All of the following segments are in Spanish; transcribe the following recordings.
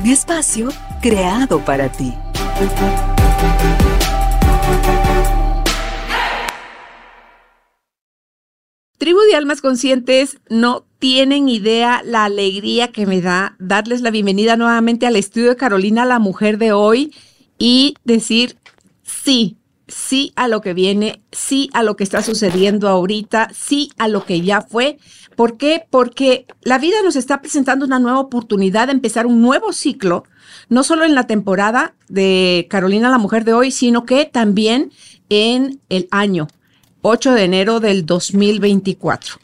Un espacio creado para ti. Tribu de Almas Conscientes no tienen idea la alegría que me da darles la bienvenida nuevamente al estudio de Carolina, la mujer de hoy, y decir sí, sí a lo que viene, sí a lo que está sucediendo ahorita, sí a lo que ya fue. ¿Por qué? Porque la vida nos está presentando una nueva oportunidad de empezar un nuevo ciclo, no solo en la temporada de Carolina, la mujer de hoy, sino que también en el año. 8 de enero del 2024.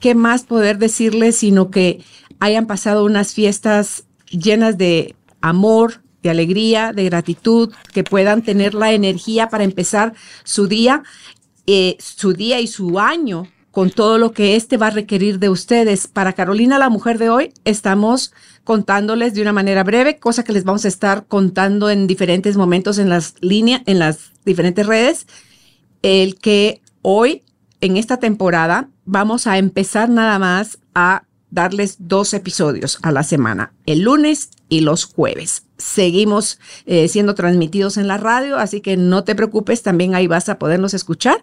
¿Qué más poder decirles sino que hayan pasado unas fiestas llenas de amor, de alegría, de gratitud, que puedan tener la energía para empezar su día, eh, su día y su año con todo lo que este va a requerir de ustedes. Para Carolina, la mujer de hoy, estamos contándoles de una manera breve, cosa que les vamos a estar contando en diferentes momentos en las líneas, en las diferentes redes, el que hoy, en esta temporada, vamos a empezar nada más a darles dos episodios a la semana, el lunes y los jueves. Seguimos eh, siendo transmitidos en la radio, así que no te preocupes, también ahí vas a podernos escuchar.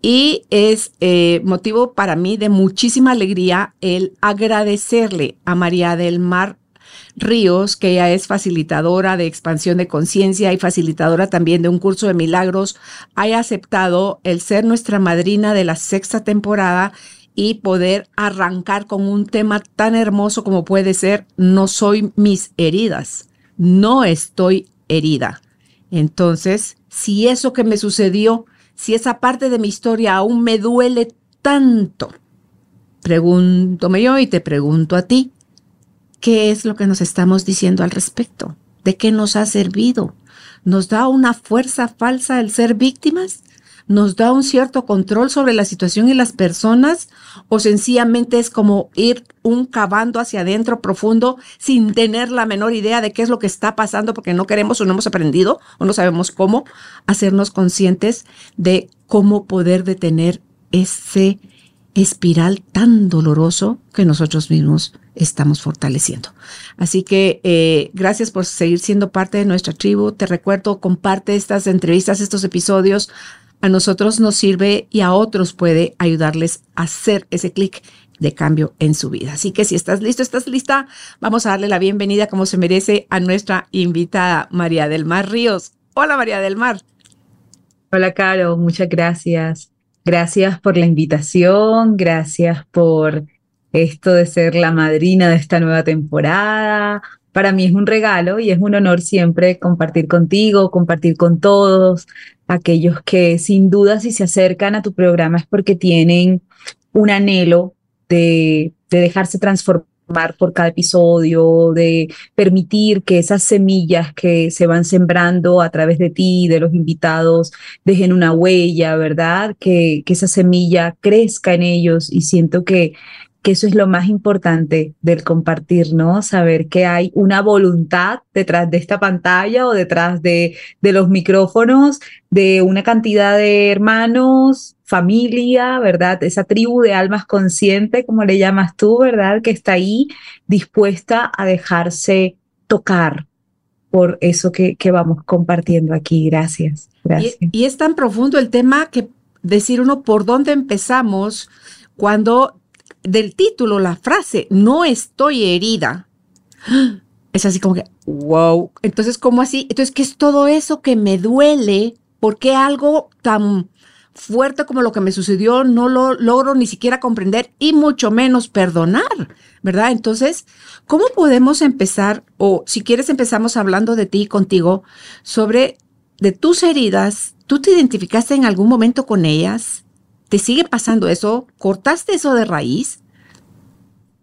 Y es eh, motivo para mí de muchísima alegría el agradecerle a María del Mar Ríos, que ella es facilitadora de expansión de conciencia y facilitadora también de un curso de milagros, haya aceptado el ser nuestra madrina de la sexta temporada y poder arrancar con un tema tan hermoso como puede ser No soy mis heridas, no estoy herida. Entonces, si eso que me sucedió, si esa parte de mi historia aún me duele tanto, pregúntome yo y te pregunto a ti, ¿Qué es lo que nos estamos diciendo al respecto? ¿De qué nos ha servido? ¿Nos da una fuerza falsa el ser víctimas? ¿Nos da un cierto control sobre la situación y las personas? ¿O sencillamente es como ir un cavando hacia adentro profundo sin tener la menor idea de qué es lo que está pasando porque no queremos o no hemos aprendido o no sabemos cómo hacernos conscientes de cómo poder detener ese espiral tan doloroso que nosotros mismos estamos fortaleciendo. Así que eh, gracias por seguir siendo parte de nuestra tribu. Te recuerdo, comparte estas entrevistas, estos episodios. A nosotros nos sirve y a otros puede ayudarles a hacer ese clic de cambio en su vida. Así que si estás listo, estás lista, vamos a darle la bienvenida como se merece a nuestra invitada María del Mar Ríos. Hola María del Mar. Hola Caro, muchas gracias. Gracias por la invitación, gracias por esto de ser la madrina de esta nueva temporada. Para mí es un regalo y es un honor siempre compartir contigo, compartir con todos aquellos que sin duda si se acercan a tu programa es porque tienen un anhelo de, de dejarse transformar por cada episodio, de permitir que esas semillas que se van sembrando a través de ti, de los invitados, dejen una huella, ¿verdad? Que, que esa semilla crezca en ellos y siento que que eso es lo más importante del compartir, ¿no? Saber que hay una voluntad detrás de esta pantalla o detrás de, de los micrófonos de una cantidad de hermanos, familia, ¿verdad? Esa tribu de almas conscientes, como le llamas tú, ¿verdad? Que está ahí dispuesta a dejarse tocar por eso que, que vamos compartiendo aquí. Gracias. Gracias. Y, y es tan profundo el tema que decir uno por dónde empezamos cuando del título, la frase, no estoy herida, es así como que, wow. Entonces, ¿cómo así? Entonces, ¿qué es todo eso que me duele? ¿Por qué algo tan fuerte como lo que me sucedió no lo logro ni siquiera comprender y mucho menos perdonar, ¿verdad? Entonces, ¿cómo podemos empezar, o si quieres empezamos hablando de ti contigo, sobre de tus heridas, ¿tú te identificaste en algún momento con ellas? ¿Te sigue pasando eso? ¿Cortaste eso de raíz?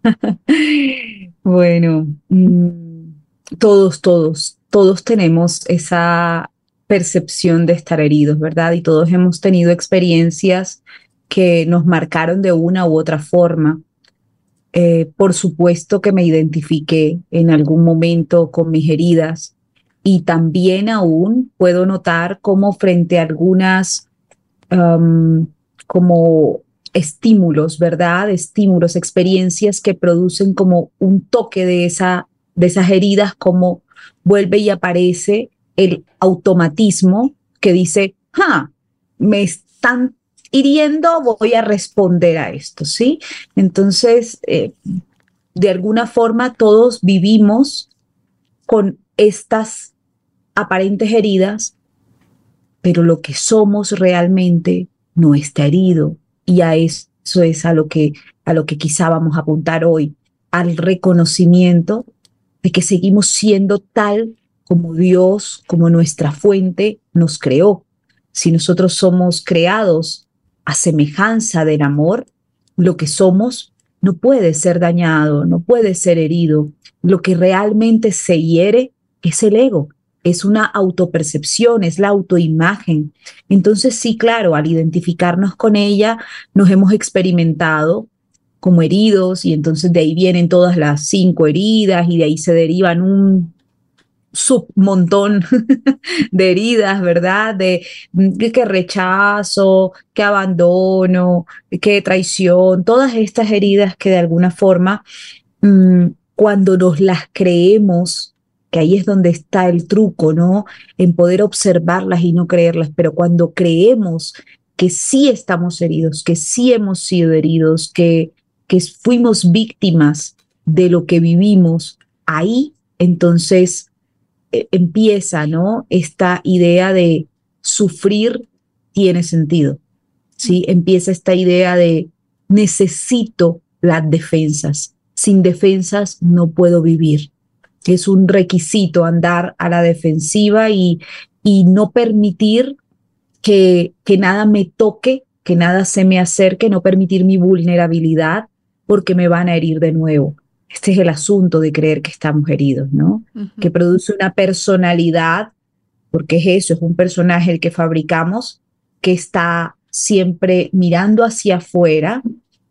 bueno, mm, todos, todos, todos tenemos esa percepción de estar heridos, ¿verdad? Y todos hemos tenido experiencias que nos marcaron de una u otra forma. Eh, por supuesto que me identifiqué en algún momento con mis heridas y también aún puedo notar cómo frente a algunas como estímulos, ¿verdad? Estímulos, experiencias que producen como un toque de, esa, de esas heridas, como vuelve y aparece el automatismo que dice, ah, me están hiriendo, voy a responder a esto, ¿sí? Entonces, eh, de alguna forma todos vivimos con estas aparentes heridas, pero lo que somos realmente no está herido. Y a eso es a lo que, a lo que quizá vamos a apuntar hoy, al reconocimiento de que seguimos siendo tal como Dios, como nuestra fuente nos creó. Si nosotros somos creados a semejanza del amor, lo que somos no puede ser dañado, no puede ser herido. Lo que realmente se hiere es el ego, es una autopercepción, es la autoimagen. Entonces sí, claro, al identificarnos con ella, nos hemos experimentado como heridos y entonces de ahí vienen todas las cinco heridas y de ahí se derivan un submontón de heridas, ¿verdad? De, que rechazo, que abandono, que traición, todas estas heridas que de alguna forma, mm, cuando nos las creemos, que ahí es donde está el truco, ¿no? En poder observarlas y no creerlas, pero cuando creemos que sí estamos heridos, que sí hemos sido heridos, que, que fuimos víctimas de lo que vivimos, ahí entonces e, empieza, ¿no? Esta idea de sufrir tiene sentido, ¿sí? Empieza esta idea de necesito las defensas. Sin defensas no puedo vivir es un requisito andar a la defensiva y, y no permitir que, que nada me toque, que nada se me acerque, no permitir mi vulnerabilidad porque me van a herir de nuevo. Este es el asunto de creer que estamos heridos, ¿no? Que produce una personalidad, porque es eso, es un personaje el que fabricamos, que está siempre mirando hacia afuera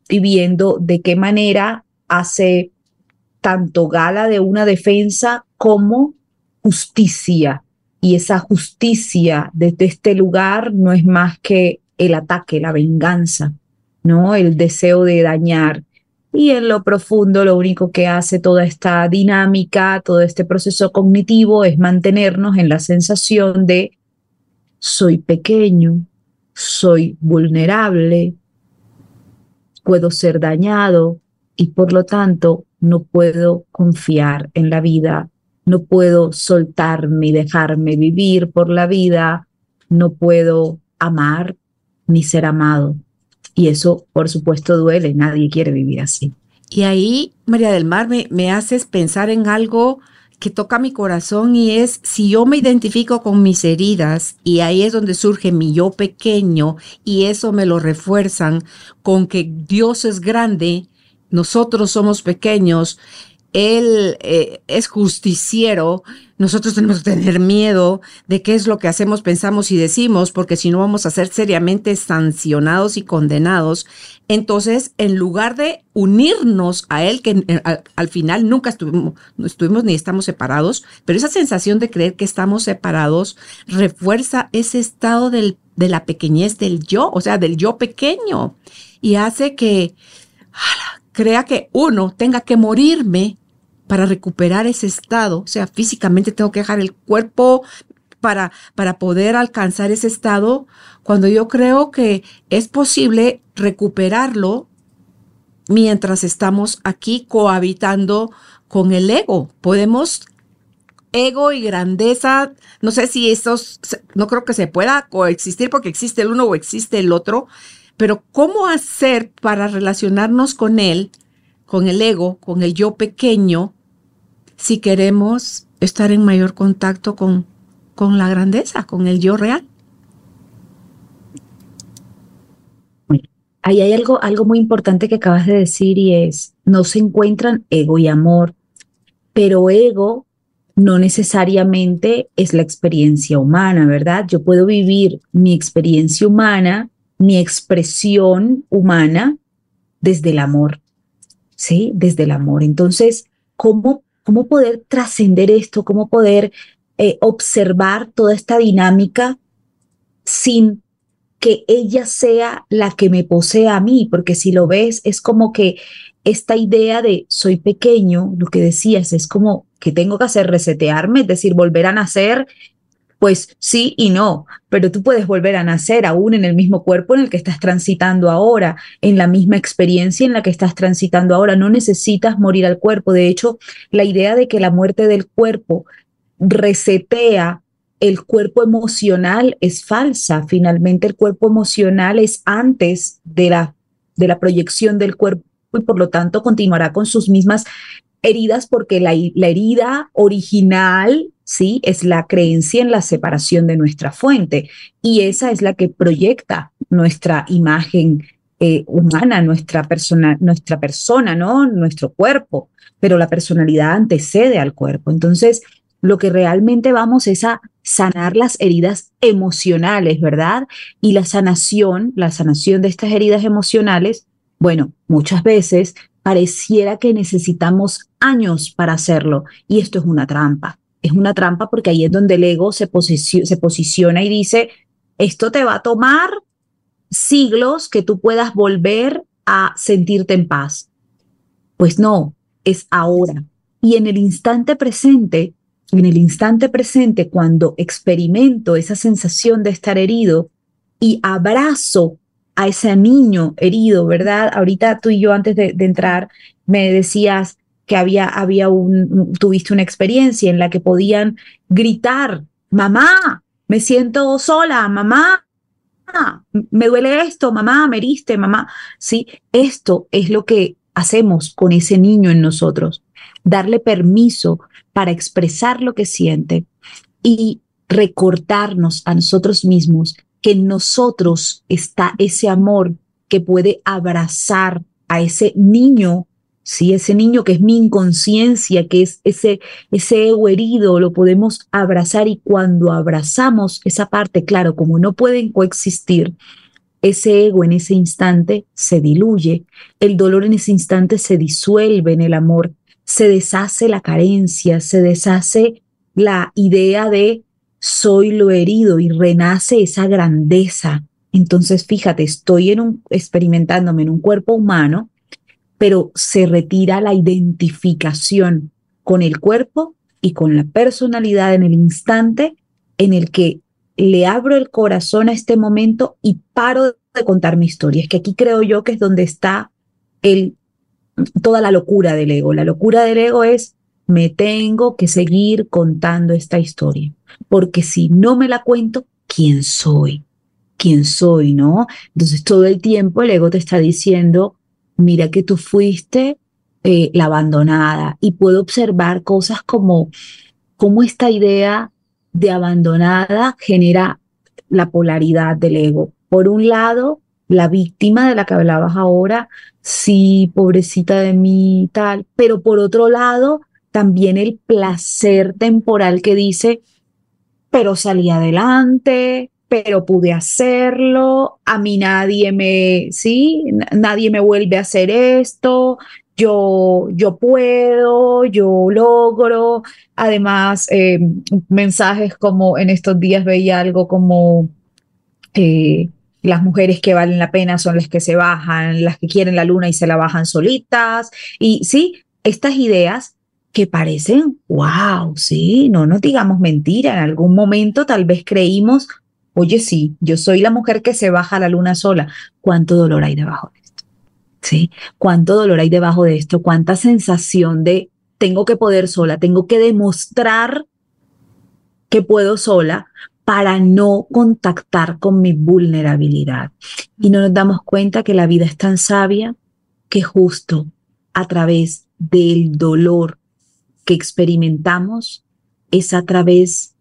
y viendo de qué manera hace tanto gala de una defensa como justicia. Y esa justicia desde este lugar no es más que el ataque, la venganza, ¿no? El deseo de dañar. Y en lo profundo lo único que hace toda esta dinámica, todo este proceso cognitivo es mantenernos en la sensación de soy pequeño, soy vulnerable, puedo ser dañado y por lo tanto no puedo confiar en la vida, no puedo soltarme y dejarme vivir por la vida, no puedo amar ni ser amado. Y eso, por supuesto, duele, nadie quiere vivir así. Y ahí, María del Mar, me, me haces pensar en algo que toca mi corazón y es si yo me identifico con mis heridas y ahí es donde surge mi yo pequeño y eso me lo refuerzan con que Dios es grande, nosotros somos pequeños, Él eh, es justiciero, nosotros tenemos que tener miedo de qué es lo que hacemos, pensamos y decimos, porque si no vamos a ser seriamente sancionados y condenados. Entonces, en lugar de unirnos a Él, que eh, al, final nunca estuvimos, ni estamos separados, pero esa sensación de creer que estamos separados refuerza ese estado de la pequeñez del yo, o sea, del yo pequeño, y hace que crea que uno tenga que morirme para recuperar ese estado, o sea, físicamente tengo que dejar el cuerpo para, para poder alcanzar ese estado, cuando yo creo que es posible recuperarlo mientras estamos aquí cohabitando con el ego. Podemos ego y grandeza, no sé si estos, no creo que se pueda coexistir porque existe el uno o existe el otro, pero ¿cómo hacer para relacionarnos con él, con el ego, con el yo pequeño, si queremos estar en mayor contacto con, con la grandeza, con el yo real? Ahí hay algo, algo muy importante que acabas de decir y es, no se encuentran ego y amor, pero ego no necesariamente es la experiencia humana, ¿verdad? Yo puedo vivir mi experiencia humana, mi expresión humana desde el amor, ¿sí? Desde el amor. Entonces, ¿cómo, cómo poder trascender esto? ¿Cómo poder eh, observar toda esta dinámica sin que ella sea la que me posea a mí? Porque si lo ves, es como que esta idea de soy pequeño, lo que decías, es como que tengo que hacer resetearme, es decir, volver a nacer, pues sí y no, pero tú puedes volver a nacer aún en el mismo cuerpo en el que estás transitando ahora, en la misma experiencia en la que estás transitando ahora, no necesitas morir al cuerpo. De hecho, la idea de que la muerte del cuerpo resetea el cuerpo emocional es falsa. Finalmente el cuerpo emocional es antes de la, de la proyección del cuerpo y por lo tanto continuará con sus mismas heridas porque la, la herida original, sí, es la creencia en la separación de nuestra fuente y esa es la que proyecta nuestra imagen eh, humana, nuestra persona, nuestra persona, ¿no? Nuestro cuerpo, pero la personalidad antecede al cuerpo. Entonces, lo que realmente vamos es a sanar las heridas emocionales, ¿verdad? Y la sanación, la sanación de estas heridas emocionales, bueno, muchas veces pareciera que necesitamos años para hacerlo y esto es una trampa. Es una trampa porque ahí es donde el ego se, se posiciona y dice, esto te va a tomar siglos que tú puedas volver a sentirte en paz. Pues no, es ahora. Y en el instante presente, en el instante presente, cuando experimento esa sensación de estar herido y abrazo a ese niño herido, ¿verdad? Ahorita tú y yo antes de, entrar me decías que había, había tuviste una experiencia en la que podían gritar, mamá, me siento sola, mamá, me duele esto, mamá, me heriste, mamá. Sí, esto es lo que hacemos con ese niño en nosotros, darle permiso para expresar lo que siente y recordarnos a nosotros mismos que en nosotros está ese amor que puede abrazar a ese niño, sí, ese niño que es mi inconsciencia, que es ese, ese ego herido, lo podemos abrazar y cuando abrazamos esa parte, claro, como no pueden coexistir, ese ego en ese instante se diluye, el dolor en ese instante se disuelve en el amor, se deshace la carencia, se deshace la idea de soy lo herido y renace esa grandeza. Entonces, fíjate, estoy en un, experimentándome en un cuerpo humano, pero se retira la identificación con el cuerpo y con la personalidad en el instante en el que le abro el corazón a este momento y paro de contar mi historia. Es que aquí creo yo que es donde está el, toda la locura del ego. La locura del ego es me tengo que seguir contando esta historia, porque si no me la cuento, ¿quién soy? ¿Quién soy? ¿No? Entonces todo el tiempo el ego te está diciendo, mira que tú fuiste eh, la abandonada y puedo observar cosas como cómo esta idea de abandonada genera la polaridad del ego. Por un lado, la víctima de la que hablabas ahora, sí, pobrecita de mí, tal, pero por otro lado, también el placer temporal que dice, pero salí adelante, pero pude hacerlo, a mí nadie me, sí, nadie me vuelve a hacer esto, yo, yo puedo, yo logro. Además, eh, mensajes como en estos días veía algo como eh, las mujeres que valen la pena son las que se bajan, las que quieren la luna y se la bajan solitas. Y sí, estas ideas que parecen, wow, sí, no nos digamos mentira, en algún momento tal vez creímos, oye, sí, yo soy la mujer que se baja a la luna sola, ¿cuánto dolor hay debajo de esto? ¿Sí? ¿Cuánto dolor hay debajo de esto? ¿Cuánta sensación de tengo que poder sola, tengo que demostrar que puedo sola para no contactar con mi vulnerabilidad? Y no nos damos cuenta que la vida es tan sabia que justo a través del dolor que experimentamos es a través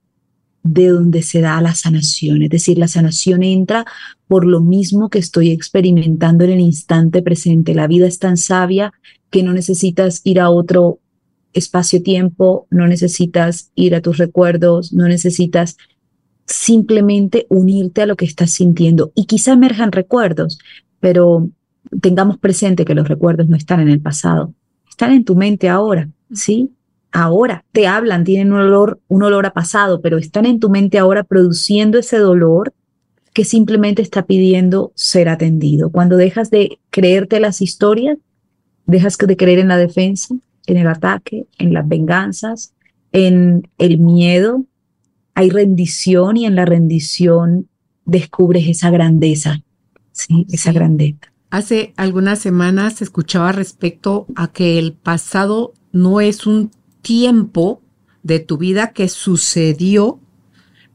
de donde se da la sanación. Es decir, la sanación entra por lo mismo que estoy experimentando en el instante presente. La vida es tan sabia que no necesitas ir a otro espacio-tiempo, no necesitas ir a tus recuerdos, no necesitas simplemente unirte a lo que estás sintiendo. Y quizá emerjan recuerdos, pero tengamos presente que los recuerdos no están en el pasado, están en tu mente ahora, ¿sí? Ahora, te hablan, tienen un olor, un olor a pasado, pero están en tu mente ahora produciendo ese dolor que simplemente está pidiendo ser atendido. Cuando dejas de creerte las historias, dejas de creer en la defensa, en el ataque, en las venganzas, en el miedo, hay rendición y en la rendición descubres esa grandeza, ¿sí? esa grandeza. Hace algunas semanas escuchaba respecto a que el pasado no es un tiempo de tu vida que sucedió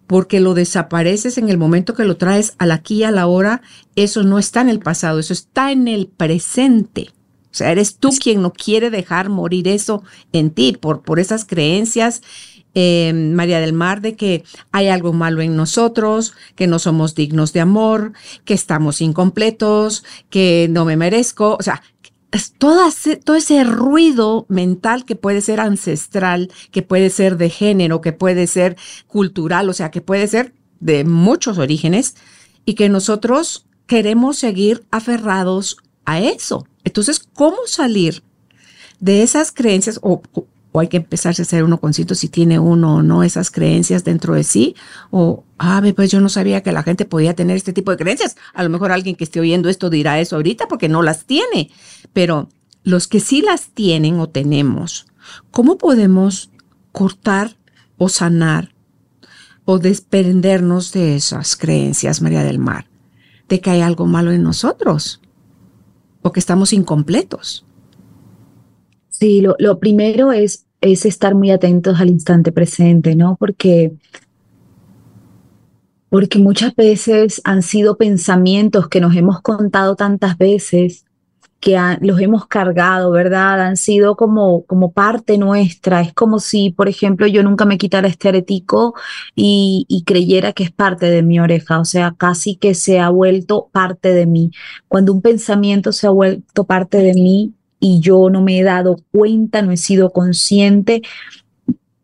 porque lo desapareces en el momento que lo traes al aquí y a la hora, eso no está en el pasado, eso está en el presente. O sea, eres tú quien no quiere dejar morir eso en ti por, por esas creencias, eh, María del Mar, de que hay algo malo en nosotros, que no somos dignos de amor, que estamos incompletos, que no me merezco. O sea, todo ese, todo ese ruido mental que puede ser ancestral, que puede ser de género, que puede ser cultural, o sea, que puede ser de muchos orígenes y que nosotros queremos seguir aferrados a eso. Entonces, ¿cómo salir de esas creencias o o hay que empezarse a hacer uno consciente si tiene uno o no esas creencias dentro de sí, o, ah, pues yo no sabía que la gente podía tener este tipo de creencias. A lo mejor alguien que esté oyendo esto dirá eso ahorita porque no las tiene, pero los que sí las tienen o tenemos, ¿cómo podemos cortar o sanar o desprendernos de esas creencias, María del Mar, de que hay algo malo en nosotros o que estamos incompletos? Sí, lo, lo primero es es estar muy atentos al instante presente, ¿no? Porque, porque muchas veces han sido pensamientos que nos hemos contado tantas veces que los hemos cargado, ¿verdad? Han sido como, como parte nuestra. Es como si, por ejemplo, yo nunca me quitara este aretico y, y creyera que es parte de mi oreja, o sea, casi que se ha vuelto parte de mí. Cuando un pensamiento se ha vuelto parte de mí, y yo no me he dado cuenta, no he sido consciente,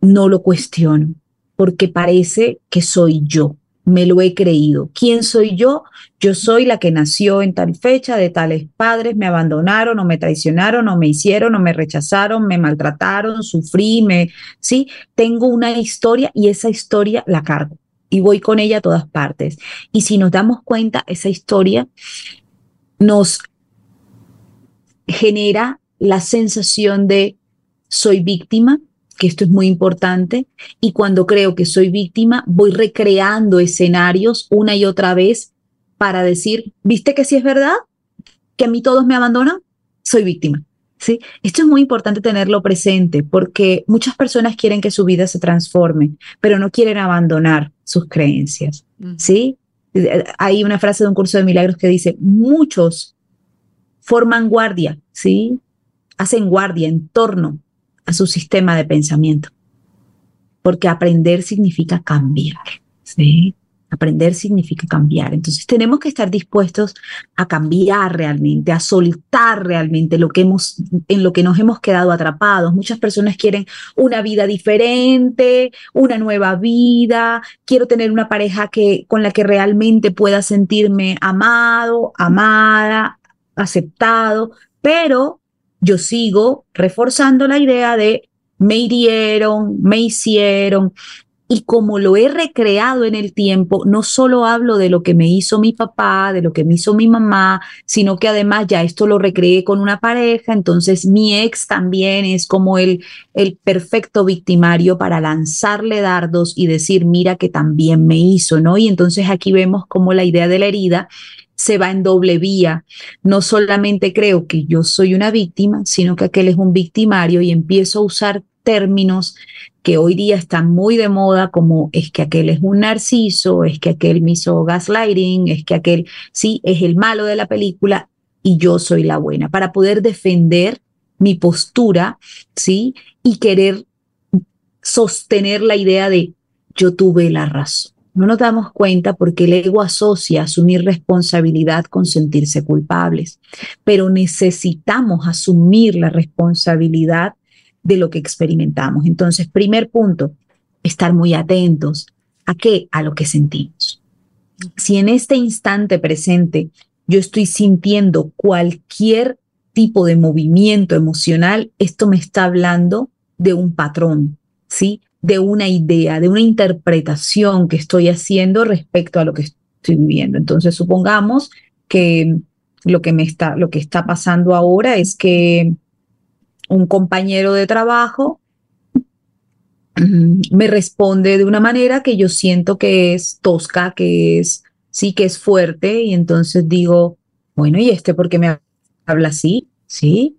no lo cuestiono, porque parece que soy yo, me lo he creído. ¿Quién soy yo? Yo soy la que nació en tal fecha, de tales padres, me abandonaron o me traicionaron o me hicieron o me rechazaron, me maltrataron, sufrí, me, sí, tengo una historia y esa historia la cargo y voy con ella a todas partes. Y si nos damos cuenta, esa historia nos genera la sensación de soy víctima, que esto es muy importante, y cuando creo que soy víctima, voy recreando escenarios una y otra vez para decir, ¿viste que si es verdad? ¿Que a mí todos me abandonan? Soy víctima. ¿Sí? Esto es muy importante tenerlo presente porque muchas personas quieren que su vida se transforme, pero no quieren abandonar sus creencias. ¿sí? Hay una frase de un curso de milagros que dice, muchos forman guardia, ¿sí? Hacen guardia en torno a su sistema de pensamiento. Porque aprender significa cambiar, ¿sí? Aprender significa cambiar. Entonces tenemos que estar dispuestos a cambiar realmente, a soltar realmente lo que hemos, en lo que nos hemos quedado atrapados. Muchas personas quieren una vida diferente, una nueva vida. Quiero tener una pareja que, con la que realmente pueda sentirme amado, amada, aceptado, pero yo sigo reforzando la idea de me hirieron, me hicieron. Y como lo he recreado en el tiempo, no solo hablo de lo que me hizo mi papá, de lo que me hizo mi mamá, sino que además ya esto lo recreé con una pareja, entonces mi ex también es como el, el perfecto victimario para lanzarle dardos y decir, mira que también me hizo, ¿no? Y entonces aquí vemos como la idea de la herida se va en doble vía. No solamente creo que yo soy una víctima, sino que aquel es un victimario y empiezo a usar términos que hoy día están muy de moda, como es que aquel es un narciso, es que aquel me hizo gaslighting, es que aquel sí es el malo de la película y yo soy la buena, para poder defender mi postura, ¿sí? Y querer sostener la idea de yo tuve la razón. No nos damos cuenta porque el ego asocia asumir responsabilidad con sentirse culpables, pero necesitamos asumir la responsabilidad de lo que experimentamos. Entonces, primer punto, estar muy atentos a qué, a lo que sentimos. Si en este instante presente yo estoy sintiendo cualquier tipo de movimiento emocional, esto me está hablando de un patrón, ¿sí? De una idea, de una interpretación que estoy haciendo respecto a lo que estoy viviendo. Entonces, supongamos que lo que me está, lo que está pasando ahora es que un compañero de trabajo mm, me responde de una manera que yo siento que es tosca, que es, sí, que es fuerte, y entonces digo, bueno, ¿y este por qué me habla así? ¿Sí?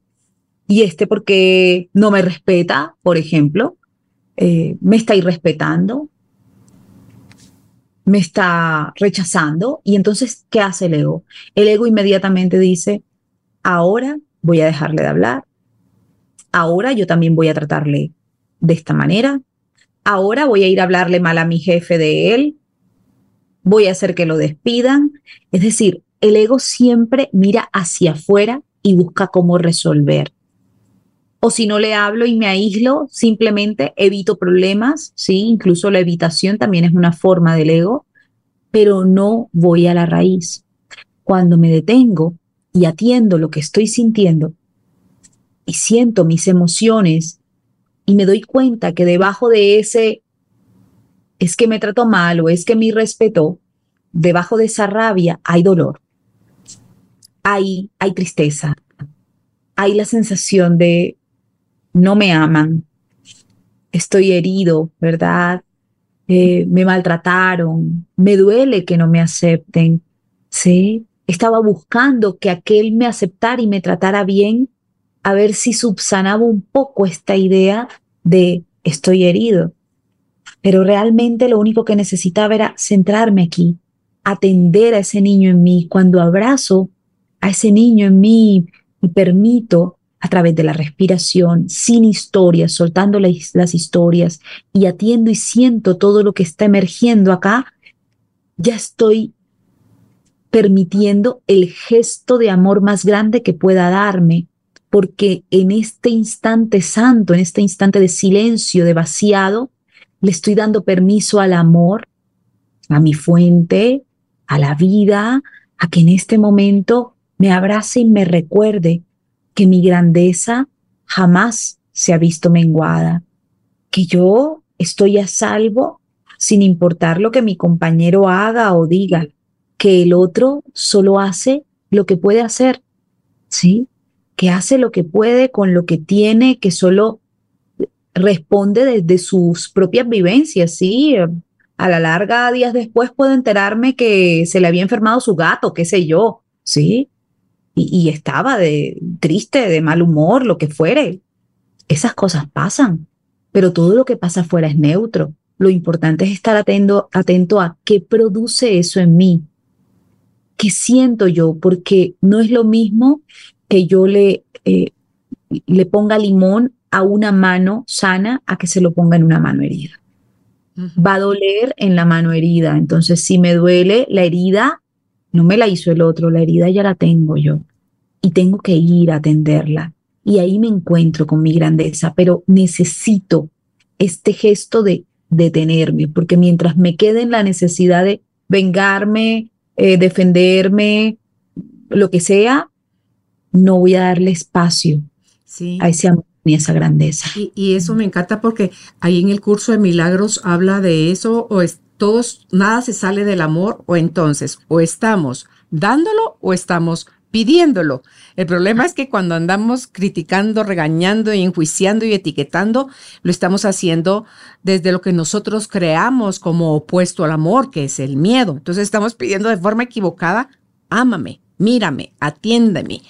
¿Y este por qué no me respeta, por ejemplo? Eh, ¿Me está irrespetando? ¿Me está rechazando? Y entonces, ¿qué hace el ego? El ego inmediatamente dice, ahora voy a dejarle de hablar, ahora yo también voy a tratarle de esta manera, ahora voy a ir a hablarle mal a mi jefe de él, voy a hacer que lo despidan. Es decir, el ego siempre mira hacia afuera y busca cómo resolver. O si no le hablo y me aíslo, simplemente evito problemas, sí, incluso la evitación también es una forma del ego, pero no voy a la raíz. Cuando me detengo y atiendo lo que estoy sintiendo, y siento mis emociones y me doy cuenta que debajo de ese es que me trato mal o es que me irrespetó, debajo de esa rabia hay dolor, hay, hay tristeza, hay la sensación de no me aman, estoy herido, ¿verdad? Eh, me maltrataron, me duele que no me acepten, ¿sí? Estaba buscando que aquel me aceptara y me tratara bien a ver si subsanaba un poco esta idea de estoy herido. Pero realmente lo único que necesitaba era centrarme aquí, atender a ese niño en mí. Cuando abrazo a ese niño en mí y permito a través de la respiración, sin historias, soltando las historias y atiendo y siento todo lo que está emergiendo acá, ya estoy permitiendo el gesto de amor más grande que pueda darme porque en este instante santo, en este instante de silencio, de vaciado, le estoy dando permiso al amor, a mi fuente, a la vida, a que en este momento me abrace y me recuerde que mi grandeza jamás se ha visto menguada, que yo estoy a salvo sin importar lo que mi compañero haga o diga, que el otro solo hace lo que puede hacer, ¿sí? que hace lo que puede con lo que tiene, que solo responde desde sus propias vivencias, ¿sí? A la larga, días después puedo enterarme que se le había enfermado su gato, qué sé yo, ¿sí? Y, y estaba de triste, de mal humor, lo que fuere. Esas cosas pasan, pero todo lo que pasa afuera es neutro. Lo importante es estar atento, atento a qué produce eso en mí, qué siento yo, porque no es lo mismo que yo le, eh, le ponga limón a una mano sana a que se lo ponga en una mano herida. Va a doler en la mano herida. Entonces, si me duele la herida, no me la hizo el otro, la herida ya la tengo yo. Y tengo que ir a atenderla. Y ahí me encuentro con mi grandeza, pero necesito este gesto de detenerme, porque mientras me quede en la necesidad de vengarme, eh, defenderme, lo que sea, no voy a darle espacio a ese amor ni a esa grandeza. Y, eso me encanta porque ahí en el curso de milagros habla de eso, o es, todos, nada se sale del amor, o entonces, o estamos dándolo o estamos pidiéndolo. El problema es que cuando andamos criticando, regañando, y enjuiciando y etiquetando, lo estamos haciendo desde lo que nosotros creamos como opuesto al amor, que es el miedo. Entonces estamos pidiendo de forma equivocada ámame, mírame, atiéndeme,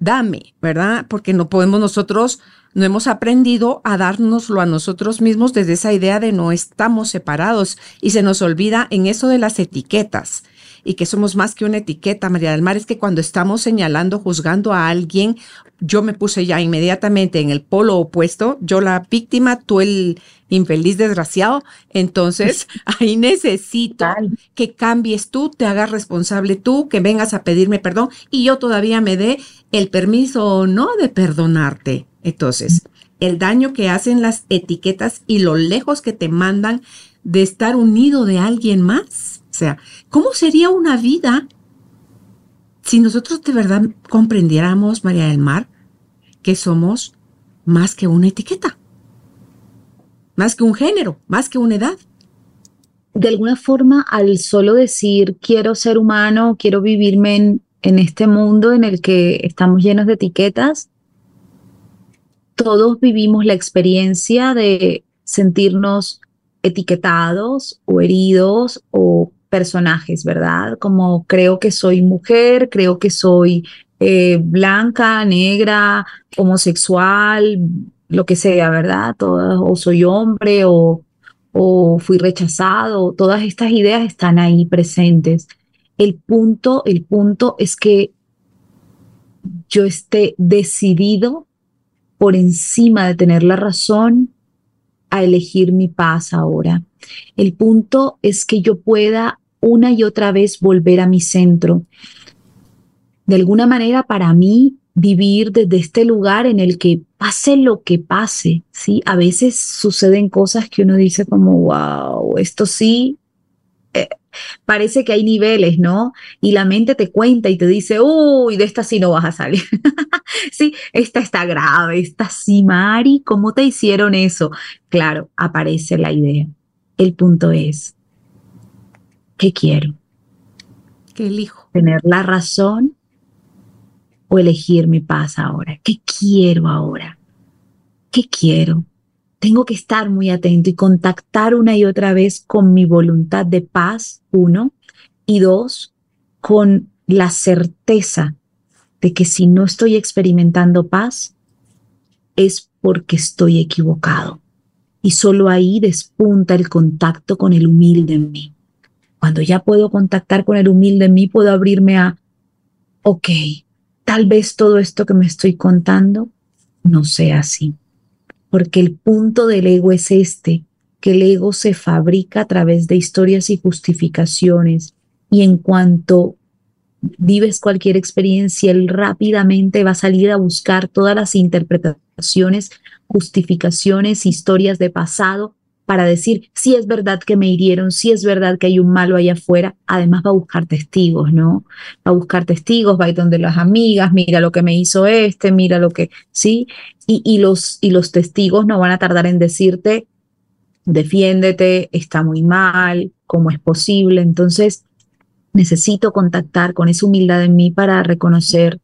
dame, ¿verdad? Porque no podemos nosotros, no hemos aprendido a dárnoslo a nosotros mismos desde esa idea de no estamos separados y se nos olvida en eso de las etiquetas y que somos más que una etiqueta, María del Mar, es que cuando estamos señalando, juzgando a alguien, yo me puse ya inmediatamente en el polo opuesto, yo la víctima, tú el infeliz desgraciado, entonces ahí necesito que cambies tú, te hagas responsable tú, que vengas a pedirme perdón y yo todavía me dé el permiso o no de perdonarte. Entonces, el daño que hacen las etiquetas y lo lejos que te mandan de estar unido de alguien más o sea, ¿cómo sería una vida si nosotros de verdad comprendiéramos, María del Mar, que somos más que una etiqueta, más que un género, más que una edad? De alguna forma, al solo decir quiero ser humano, quiero vivirme en, este mundo en el que estamos llenos de etiquetas, todos vivimos la experiencia de sentirnos etiquetados o heridos o personajes, ¿verdad? Como creo que soy mujer, creo que soy eh, blanca, negra, homosexual, lo que sea, ¿verdad? o soy hombre o, o fui rechazado, todas estas ideas están ahí presentes. El punto, el punto es que yo esté decidido por encima de tener la razón a elegir mi paz ahora. El punto es que yo pueda una y otra vez volver a mi centro. De alguna manera, para mí, vivir desde este lugar en el que pase lo que pase, ¿sí? A veces suceden cosas que uno dice como, wow, esto sí, eh, parece que hay niveles, ¿no? Y la mente te cuenta y te dice, uy, de esta sí no vas a salir. sí, esta está grave, esta sí, Mari, ¿cómo te hicieron eso? Claro, aparece la idea. El punto es, ¿Qué quiero? ¿Qué elijo? ¿Tener la razón o elegir mi paz ahora? ¿Qué quiero ahora? ¿Qué quiero? Tengo que estar muy atento y contactar una y otra vez con mi voluntad de paz, uno, y dos, con la certeza de que si no estoy experimentando paz, es porque estoy equivocado. Y solo ahí despunta el contacto con el humilde en mí. Cuando ya puedo contactar con el humilde en mí, puedo abrirme a, ok, tal vez todo esto que me estoy contando no sea así. Porque el punto del ego es este, que el ego se fabrica a través de historias y justificaciones. Y en cuanto vives cualquier experiencia, él rápidamente va a salir a buscar todas las interpretaciones, justificaciones, historias de pasado para decir si es verdad que me hirieron, si es verdad que hay un malo allá afuera. Además va a buscar testigos, ¿no? Va a buscar testigos, va a ir donde las amigas, mira lo que me hizo este, mira lo que, ¿sí? Y, y, los, y los testigos no van a tardar en decirte, defiéndete, está muy mal, ¿cómo es posible? Entonces, necesito contactar con esa humildad en mí para reconocer,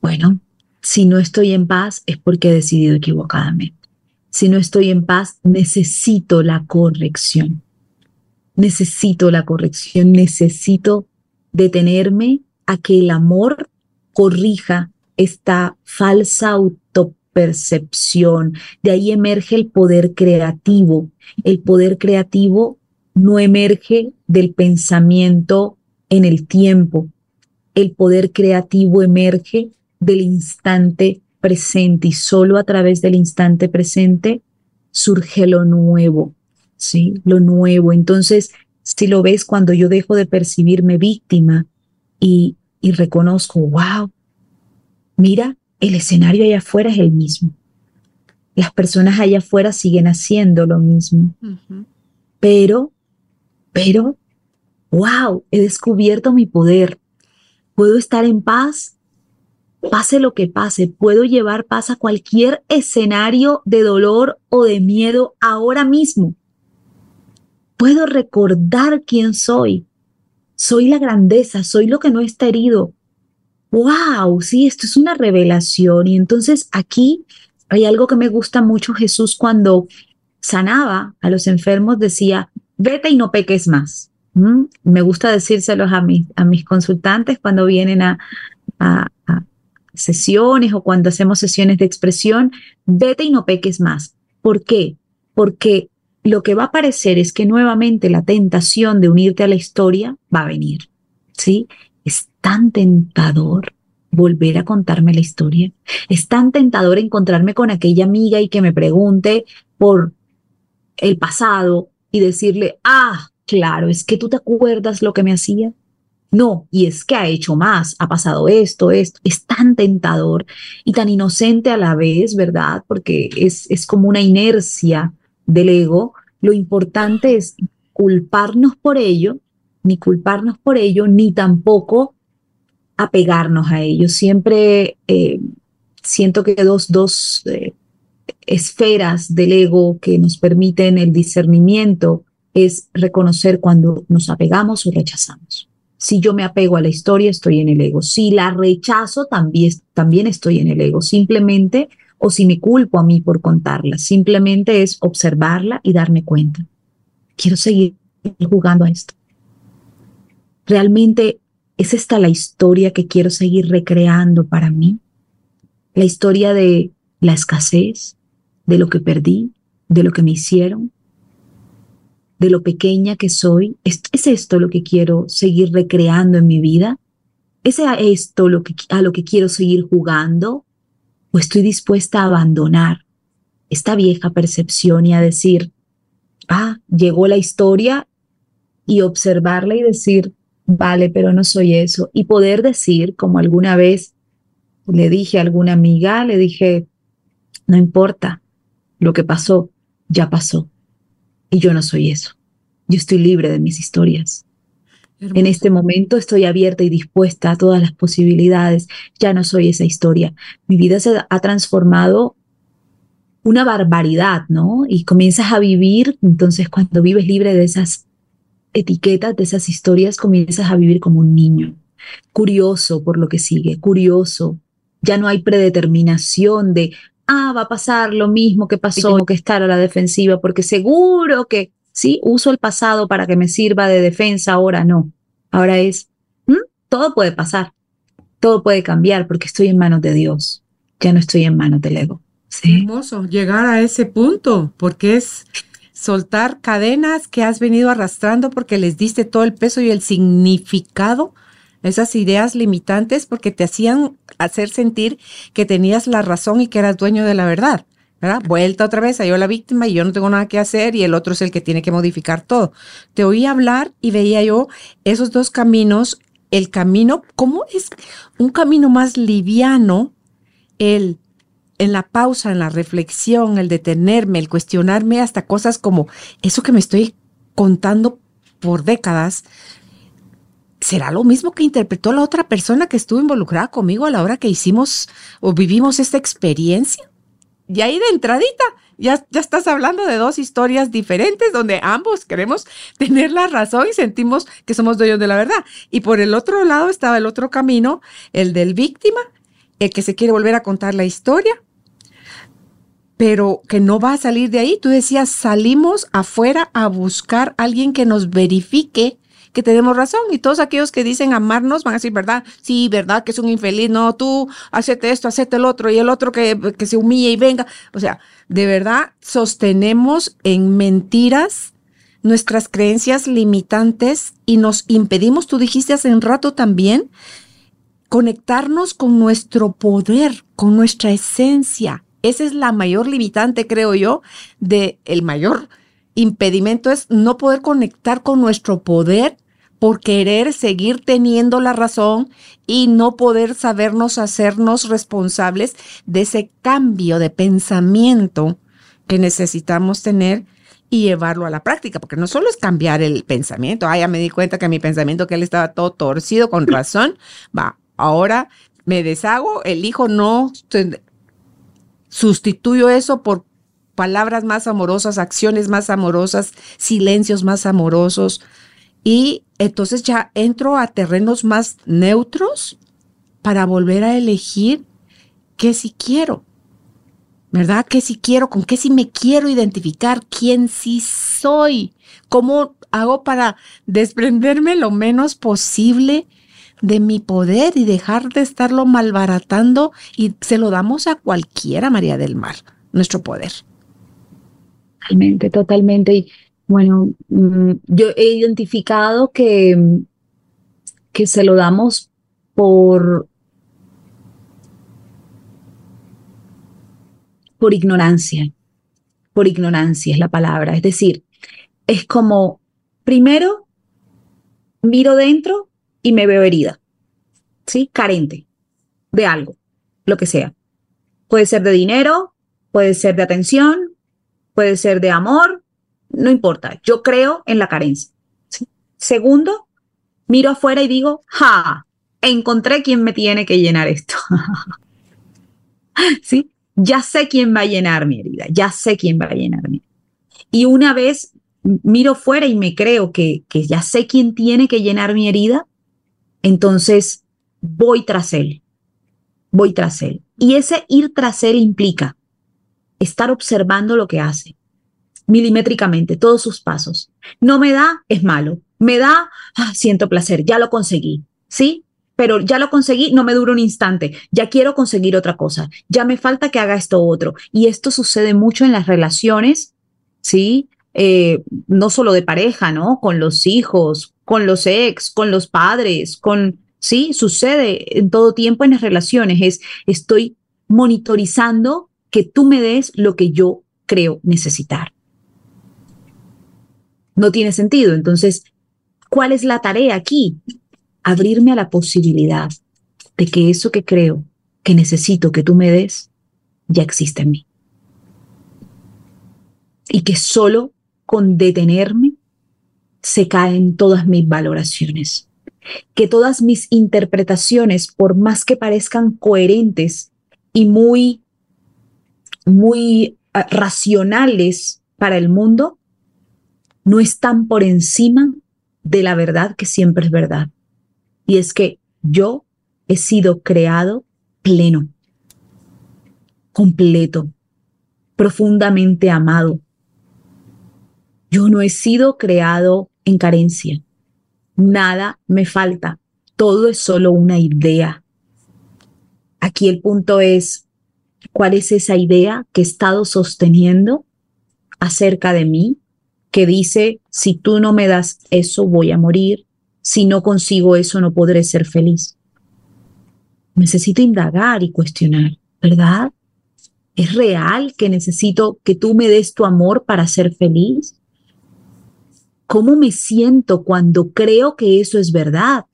bueno, si no estoy en paz es porque he decidido equivocadamente si no estoy en paz, necesito la corrección. Necesito la corrección, necesito detenerme a que el amor corrija esta falsa autopercepción. De ahí emerge el poder creativo. El poder creativo no emerge del pensamiento en el tiempo. El poder creativo emerge del instante presente y solo a través del instante presente surge lo nuevo, ¿sí? Lo nuevo. Entonces, si lo ves cuando yo dejo de percibirme víctima y, y reconozco, wow, mira, el escenario allá afuera es el mismo. Las personas allá afuera siguen haciendo lo mismo. Pero, pero, wow, he descubierto mi poder. Puedo estar en paz pase lo que pase, puedo llevar paz a cualquier escenario de dolor o de miedo ahora mismo. Puedo recordar quién soy. Soy la grandeza, soy lo que no está herido. ¡Wow! Sí, esto es una revelación. Y entonces aquí hay algo que me gusta mucho Jesús cuando sanaba a los enfermos, decía, vete y no peques más. Me gusta decírselos a mis, a mis consultantes cuando vienen a, sesiones o cuando hacemos sesiones de expresión, vete y no peques más. ¿Por qué? Porque lo que va a aparecer es que nuevamente la tentación de unirte a la historia va a venir. ¿Sí? Es tan tentador volver a contarme la historia. Es tan tentador encontrarme con aquella amiga y que me pregunte por el pasado y decirle, ah, claro, es que tú te acuerdas lo que me hacía. No, y es que ha hecho más, ha pasado esto, esto, es tan tentador y tan inocente a la vez, ¿verdad? Porque es, es como una inercia del ego. Lo importante es culparnos por ello, ni culparnos por ello, ni tampoco apegarnos a ello. Siempre eh, siento que dos, dos eh, esferas del ego que nos permiten el discernimiento es reconocer cuando nos apegamos o rechazamos. Si yo me apego a la historia, estoy en el ego. Si la rechazo, también, también estoy en el ego. Simplemente, o si me culpo a mí por contarla, simplemente es observarla y darme cuenta. Quiero seguir jugando a esto. Realmente es esta la historia que quiero seguir recreando para mí. La historia de la escasez, de lo que perdí, de lo que me hicieron, de lo pequeña que soy? ¿Es, esto lo que quiero seguir recreando en mi vida? ¿Es esto lo que, a lo que quiero seguir jugando? ¿O estoy dispuesta a abandonar esta vieja percepción y a decir, ah, llegó la historia y observarla y decir, vale, pero no soy eso. Y poder decir, como alguna vez le dije a alguna amiga, le dije, no importa, lo que pasó, ya pasó. Y yo no soy eso. Yo estoy libre de mis historias. En este momento estoy abierta y dispuesta a todas las posibilidades. Ya no soy esa historia. Mi vida se ha transformado una barbaridad, ¿no? Y comienzas a vivir, entonces cuando vives libre de esas etiquetas, de esas historias, comienzas a vivir como un niño, curioso por lo que sigue, curioso. Ya no hay predeterminación de, ah, va a pasar lo mismo que pasó, que estar a la defensiva, porque seguro que, sí, uso el pasado para que me sirva de defensa, ahora no. Ahora es, todo puede pasar, todo puede cambiar porque estoy en manos de Dios, ya no estoy en manos del ego. ¿sí? Hermoso llegar a ese punto, porque es soltar cadenas que has venido arrastrando porque les diste todo el peso y el significado esas ideas limitantes porque te hacían hacer sentir que tenías la razón y que eras dueño de la verdad. ¿verdad? Vuelta otra vez yo la víctima y yo no tengo nada que hacer y el otro es el que tiene que modificar todo. Te oí hablar y veía yo esos dos caminos, el camino, ¿cómo es un camino más liviano? El en la pausa, en la reflexión, el detenerme, el cuestionarme hasta cosas como eso que me estoy contando por décadas, ¿será lo mismo que interpretó la otra persona que estuvo involucrada conmigo a la hora que hicimos o vivimos esta experiencia? Y ahí de entradita, ya, ya estás hablando de dos historias diferentes donde ambos queremos tener la razón y sentimos que somos dueños de la verdad. Y por el otro lado estaba el otro camino, el del víctima, el que se quiere volver a contar la historia, pero que no va a salir de ahí. Tú decías, salimos afuera a buscar a alguien que nos verifique que tenemos razón. Y todos aquellos que dicen amarnos van a decir, ¿verdad? Sí, ¿verdad? Que es un infeliz. No, tú, hacete esto, hacete el otro. Y el otro que, que se humille y venga. O sea, de verdad, sostenemos en mentiras nuestras creencias limitantes y nos impedimos, tú dijiste hace un rato también, conectarnos con nuestro poder, con nuestra esencia. Esa es la mayor limitante, creo yo, de el mayor impedimento es no poder conectar con nuestro poder por querer seguir teniendo la razón y no poder sabernos hacernos responsables de ese cambio de pensamiento que necesitamos tener y llevarlo a la práctica, porque no solo es cambiar el pensamiento, ah, ya me di cuenta que mi pensamiento que él estaba todo torcido con razón, va, ahora me deshago, elijo no sustituyo eso por palabras más amorosas, acciones más amorosas, silencios más amorosos. Y entonces ya entro a terrenos más neutros para volver a elegir qué si quiero. ¿Verdad? ¿Qué si quiero? ¿Con qué si me quiero identificar? ¿Quién sí soy? ¿Cómo hago para desprenderme lo menos posible de mi poder y dejar de estarlo malbaratando y se lo damos a cualquiera, María del Mar, nuestro poder. Totalmente, totalmente. Y bueno, mm, yo he identificado que, que se lo damos por, por ignorancia. Por ignorancia es la palabra. Es decir, es como, primero, miro dentro y me veo herida, ¿sí? Carente de algo, lo que sea. Puede ser de dinero, puede ser de atención, puede ser de amor, no importa. Yo creo en la carencia. Segundo, miro afuera y digo, ja, encontré quien me tiene que llenar esto. ¿Sí? Ya sé quién va a llenar mi herida, ya sé quién va a llenar mi Y una vez miro fuera y me creo que, que ya sé quién tiene que llenar mi herida, entonces voy tras él, voy tras él. Y ese ir tras él implica estar observando lo que hace, milimétricamente, todos sus pasos. No me da, es malo. Me da, ah, siento placer, ya lo conseguí, ¿sí? Pero ya lo conseguí, no me dura un instante, ya quiero conseguir otra cosa, ya me falta que haga esto otro. Y esto sucede mucho en las relaciones, ¿sí? Eh, no solo de pareja, ¿no? Con los hijos, con los ex, con los padres, con, sí, sucede en todo tiempo en las relaciones, es estoy monitorizando que tú me des lo que yo creo necesitar. No tiene sentido. Entonces, ¿cuál es la tarea aquí? Abrirme a la posibilidad de que eso que creo que necesito que tú me des ya existe en mí. Y que solo con detenerme se caen todas mis valoraciones. Que todas mis interpretaciones, por más que parezcan coherentes y muy, muy ah, racionales para el mundo, no están por encima de la verdad que siempre es verdad. Y es que yo he sido creado pleno, completo, profundamente amado, yo no he sido creado en carencia. Nada me falta. Todo es solo una idea. Aquí el punto es, ¿cuál es esa idea que he estado sosteniendo acerca de mí? Que dice, si tú no me das eso, voy a morir. Si no consigo eso, no podré ser feliz. Necesito indagar y cuestionar, ¿verdad? ¿Es real que necesito que tú me des tu amor para ser feliz? ¿Cómo me siento cuando creo que eso es verdad?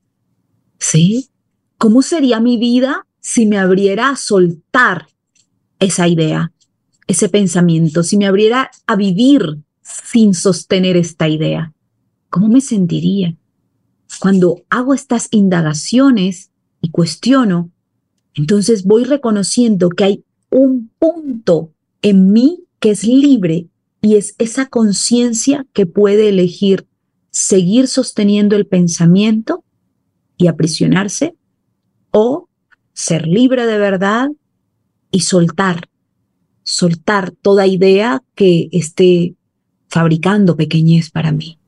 ¿Sí? ¿Cómo sería mi vida si me abriera a soltar esa idea, ese pensamiento, si me abriera a vivir sin sostener esta idea? ¿Cómo me sentiría? Cuando hago estas indagaciones y cuestiono, entonces voy reconociendo que hay un punto en mí que es libre y es esa conciencia que puede elegir seguir sosteniendo el pensamiento y aprisionarse o ser libre de verdad y soltar, soltar toda idea que esté fabricando pequeñez para mí.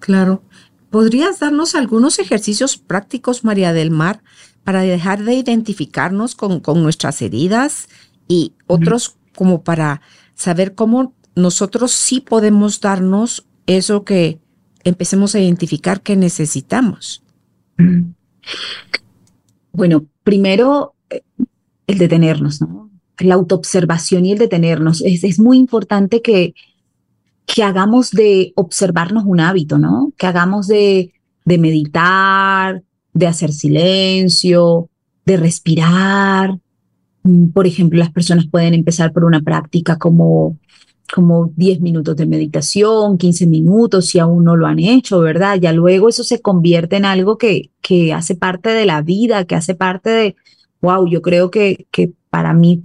Claro. ¿Podrías darnos algunos ejercicios prácticos, María del Mar, para dejar de identificarnos con, con nuestras heridas y otros como para saber cómo nosotros sí podemos darnos eso que empecemos a identificar que necesitamos. Bueno, primero eh, el detenernos, ¿no? La autoobservación y el detenernos. Es, es muy importante que, que hagamos de observarnos un hábito, ¿no? Que hagamos de, de meditar, de hacer silencio, de respirar, Mm, por ejemplo, las personas pueden empezar por una práctica como como 10 minutos de meditación, 15 minutos, si aún no lo han hecho, ¿verdad? Ya luego eso se convierte en algo que, que hace parte de la vida, que hace parte de, wow, yo creo que, que para mí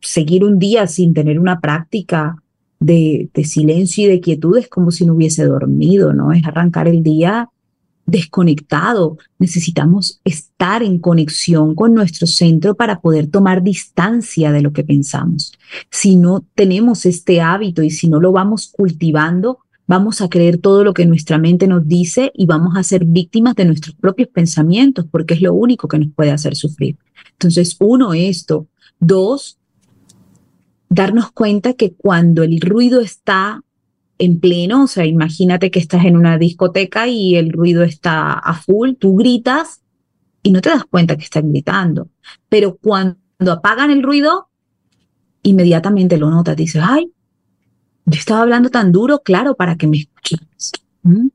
seguir un día sin tener una práctica de, de silencio y de quietud es como si no hubiese dormido, ¿no? Es arrancar el día desconectado. Necesitamos estar en conexión con nuestro centro para poder tomar distancia de lo que pensamos. Si no tenemos este hábito y si no lo vamos cultivando, vamos a creer todo lo que nuestra mente nos dice y vamos a ser víctimas de nuestros propios pensamientos, porque es lo único que nos puede hacer sufrir. Entonces, uno, esto. Dos, darnos cuenta que cuando el ruido está en pleno, o sea, imagínate que estás en una discoteca y el ruido está a full, tú gritas y no te das cuenta que están gritando. Pero cuando apagan el ruido, inmediatamente lo notas, dices, ay, yo estaba hablando tan duro, claro, para que me escuches. ¿Mm?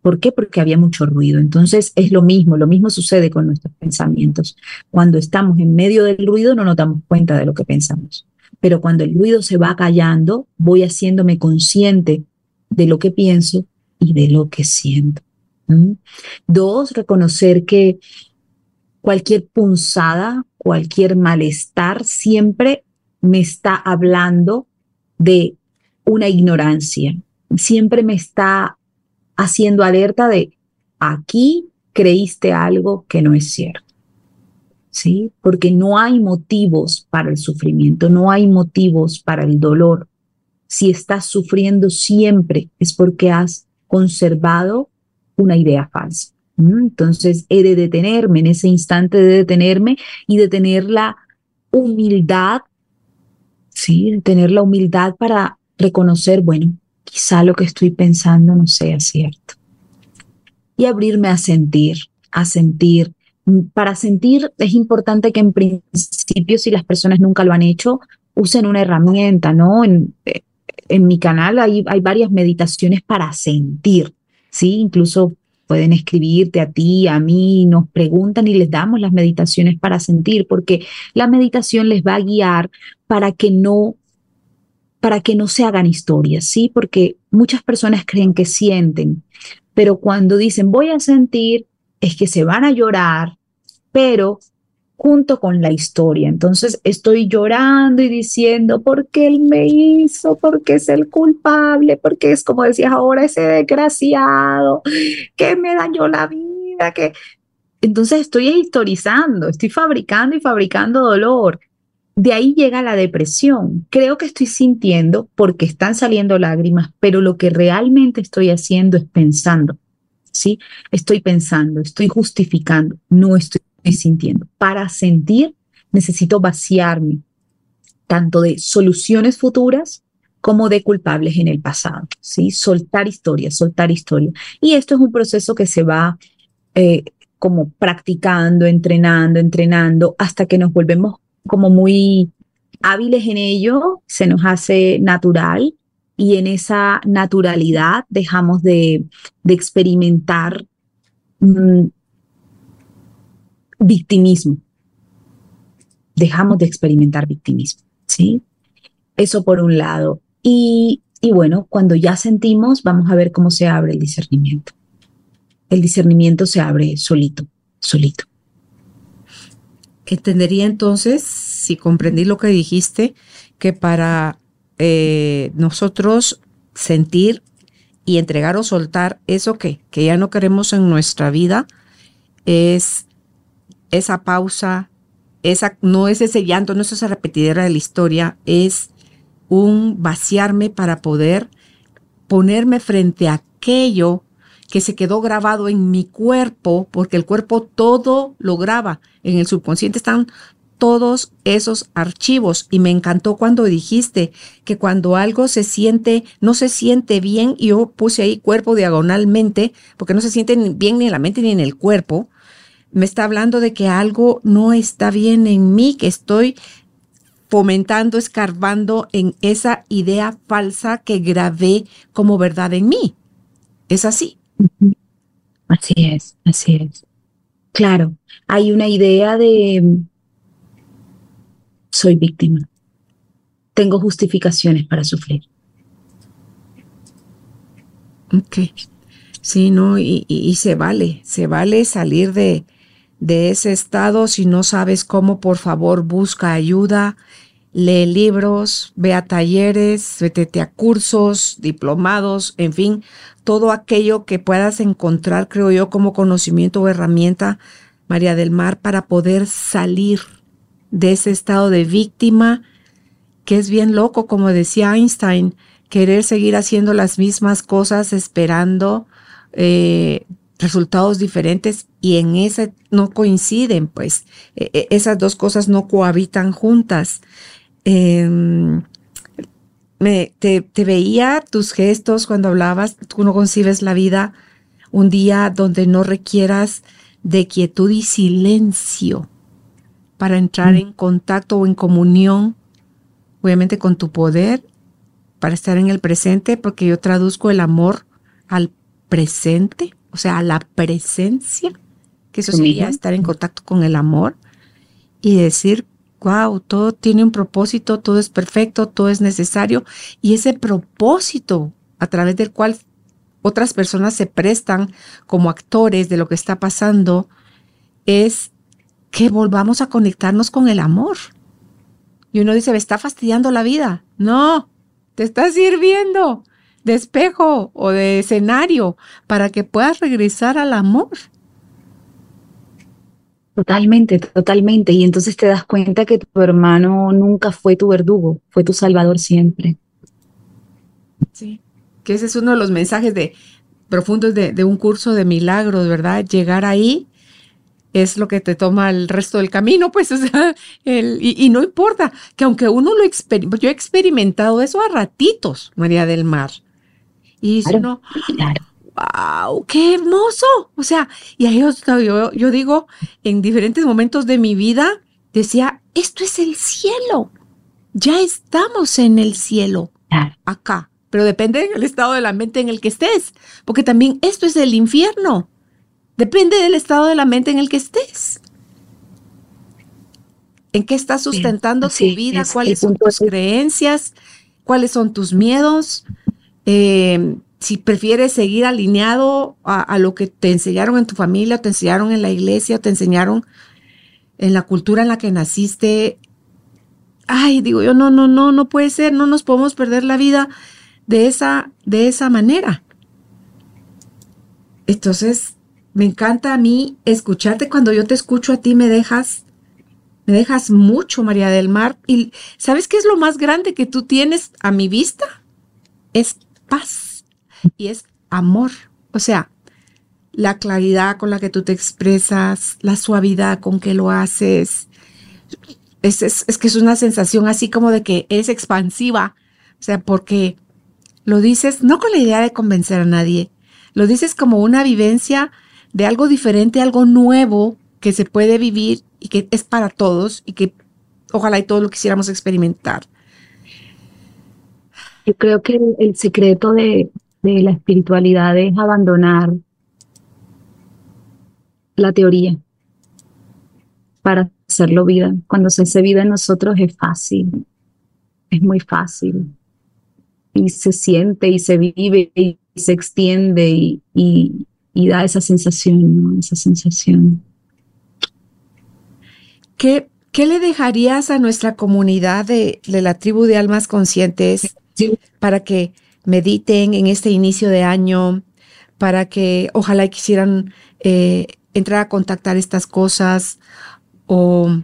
¿Por qué? Porque había mucho ruido. Entonces es lo mismo, lo mismo sucede con nuestros pensamientos. Cuando estamos en medio del ruido no nos damos cuenta de lo que pensamos. Pero cuando el ruido se va callando, voy haciéndome consciente de lo que pienso y de lo que siento. Dos, reconocer que cualquier punzada, cualquier malestar siempre me está hablando de una ignorancia. Siempre me está haciendo alerta de aquí creíste algo que no es cierto. ¿Sí? Porque no hay motivos para el sufrimiento, no hay motivos para el dolor. Si estás sufriendo siempre es porque has conservado una idea falsa. Entonces he de detenerme en ese instante de detenerme y de tener la humildad, sí, tener la humildad para reconocer, bueno, quizá lo que estoy pensando no sea cierto. Y abrirme a sentir, a sentir. Para sentir es importante que en principio, si las personas nunca lo han hecho, usen una herramienta, ¿no? En, en mi canal hay, hay varias meditaciones para sentir, ¿sí? Incluso pueden escribirte a ti, a mí, nos preguntan y les damos las meditaciones para sentir, porque la meditación les va a guiar para que no para que no se hagan historias, ¿sí? Porque muchas personas creen que sienten, pero cuando dicen voy a sentir, es que se van a llorar, pero junto con la historia. Entonces estoy llorando y diciendo, ¿por qué él me hizo? ¿Por qué es el culpable? Porque es como decías ahora, ese desgraciado que me dañó la vida, que... Entonces estoy historizando, estoy fabricando y fabricando dolor. De ahí llega la depresión. Creo que estoy sintiendo porque están saliendo lágrimas, pero lo que realmente estoy haciendo es pensando. ¿Sí? Estoy pensando, estoy justificando, no estoy sintiendo. Para sentir necesito vaciarme tanto de soluciones futuras como de culpables en el pasado, ¿sí? Soltar historia, soltar historia. Y esto es un proceso que se va eh, como practicando, entrenando, entrenando, hasta que nos volvemos como muy hábiles en ello, se nos hace natural y en esa naturalidad dejamos de, experimentar mm, victimismo. Dejamos de experimentar victimismo, ¿sí? Eso por un lado. Y, y bueno, cuando ya sentimos, vamos a ver cómo se abre el discernimiento. El discernimiento se abre solito, solito. Entendería entonces, si comprendí lo que dijiste, que para eh, nosotros sentir y entregar o soltar eso que, que ya no queremos en nuestra vida es esa pausa, esa, no es ese llanto, no es esa repetidera de la historia, es un vaciarme para poder ponerme frente a aquello que se quedó grabado en mi cuerpo, porque el cuerpo todo lo graba. En el subconsciente están todos esos archivos y me encantó cuando dijiste que cuando algo se siente, no se siente bien, y yo puse ahí cuerpo diagonalmente, porque no se siente bien ni en la mente ni en el cuerpo, me está hablando de que algo no está bien en mí, que estoy fomentando, escarbando en esa idea falsa que grabé como verdad en mí. ¿Es así? Así es, así es. Claro, hay una idea de soy víctima. Tengo justificaciones para sufrir. Ok. Sí, no, y, y, se vale, se vale salir de, de ese estado. Si no sabes cómo, por favor, busca ayuda, lee libros, ve a talleres, vete a cursos, diplomados, en fin, todo aquello que puedas encontrar, creo yo, como conocimiento o herramienta, María del Mar, para poder salir de ese estado de víctima, que es bien loco, como decía Einstein, querer seguir haciendo las mismas cosas esperando eh, resultados diferentes y en ese no coinciden, pues e, e, esas dos cosas no cohabitan juntas. Em, me, te, te, veía tus gestos cuando hablabas, tú no concibes la vida un día donde no requieras de quietud y silencio para entrar mm. en contacto o en comunión, obviamente con tu poder, para estar en el presente, porque yo traduzco el amor al presente, o sea, a la presencia, que eso sería estar en contacto con el amor y decir, wow, todo tiene un propósito, todo es perfecto, todo es necesario, y ese propósito a través del cual otras personas se prestan como actores de lo que está pasando es que volvamos a conectarnos con el amor. Y uno dice, me está fastidiando la vida. No, te está sirviendo de espejo o de escenario para que puedas regresar al amor. Totalmente, totalmente. Y entonces te das cuenta que tu hermano nunca fue tu verdugo, fue tu salvador siempre. Sí, que ese es uno de los mensajes de profundos de, un curso de milagros, ¿verdad? Llegar ahí es lo que te toma el resto del camino, pues, o sea, y, no importa, que aunque uno lo experimente, yo he experimentado eso a ratitos, María del Mar, y dice uno, wow, qué hermoso. O sea, y ahí yo, yo digo, en diferentes momentos de mi vida, decía, esto es el cielo. Ya estamos en el cielo, acá. Pero depende del estado de la mente en el que estés, porque también esto es el infierno. Depende del estado de la mente en el que estés. ¿En qué estás sustentando tu vida? ¿Cuáles son tus creencias? ¿Cuáles son tus miedos? Eh, si prefieres seguir alineado a, lo que te enseñaron en tu familia, te enseñaron en la iglesia, te enseñaron en la cultura en la que naciste. Ay, digo yo, no, no, no, no puede ser, no nos podemos perder la vida de esa, de esa manera. Entonces, me encanta a mí escucharte. Cuando yo te escucho a ti, me dejas, me dejas mucho, María del Mar. Y ¿sabes qué es lo más grande que tú tienes a mi vista? Es paz y es amor. O sea, la claridad con la que tú te expresas, la suavidad con que lo haces. Es, es, que es una sensación así como de que es expansiva. O sea, porque lo dices no con la idea de convencer a nadie, lo dices como una vivencia de algo diferente, algo nuevo que se puede vivir y que es para todos y que ojalá y todos lo quisiéramos experimentar. Yo creo que el, secreto de, la espiritualidad es abandonar la teoría para hacerlo vida. Cuando se hace vida en nosotros es fácil, es muy fácil. Y se siente y se vive y se extiende y, da esa sensación, esa sensación. ¿Qué, ¿Qué, le dejarías a nuestra comunidad de, de la tribu de almas conscientes para que mediten en este inicio de año, para que ojalá quisieran eh, entrar a contactar estas cosas o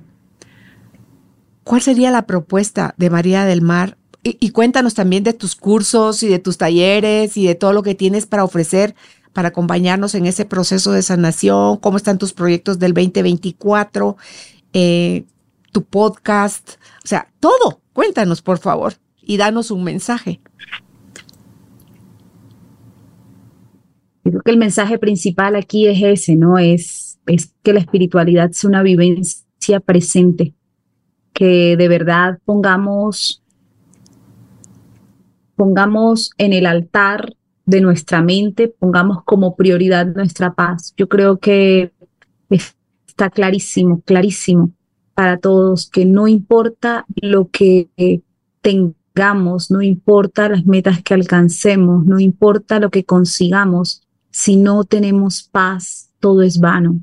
cuál sería la propuesta de María del Mar. Y, cuéntanos también de tus cursos y de tus talleres y de todo lo que tienes para ofrecer para acompañarnos en ese proceso de sanación, cómo están tus proyectos del 2024, eh, tu podcast, o sea, todo. Cuéntanos, por favor y danos un mensaje. Creo que el mensaje principal aquí es ese, ¿no? Es, es que la espiritualidad sea una vivencia presente, que de verdad pongamos, pongamos en el altar de nuestra mente, pongamos como prioridad nuestra paz. Yo creo que está clarísimo, clarísimo para todos que no importa lo que tengamos no importa las metas que alcancemos, no importa lo que consigamos, si no tenemos paz, todo es vano,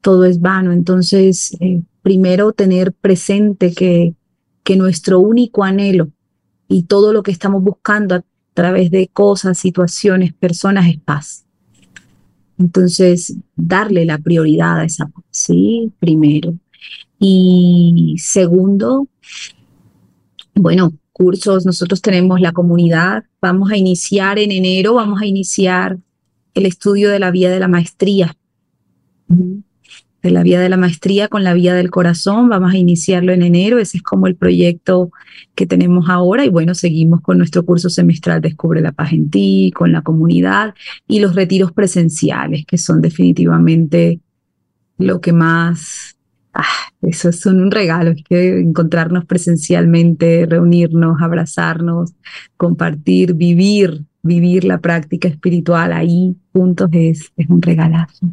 todo es vano. Entonces, eh, primero tener presente que, que nuestro único anhelo y todo lo que estamos buscando a través de cosas, situaciones, personas es paz. Entonces, darle la prioridad a esa paz, ¿sí? Primero. Y segundo, bueno, cursos, nosotros tenemos la comunidad, vamos a iniciar en enero, vamos a iniciar el estudio de la vía de la maestría de la vía de la maestría con la vía del corazón. Vamos a iniciarlo en enero, ese es como el proyecto que tenemos ahora y bueno, seguimos con nuestro curso semestral Descubre la paz en ti, con la comunidad y los retiros presenciales, que son definitivamente lo que más... Ah, eso es un regalo, es que encontrarnos presencialmente, reunirnos, abrazarnos, compartir, vivir, vivir la práctica espiritual ahí juntos es, es un regalazo.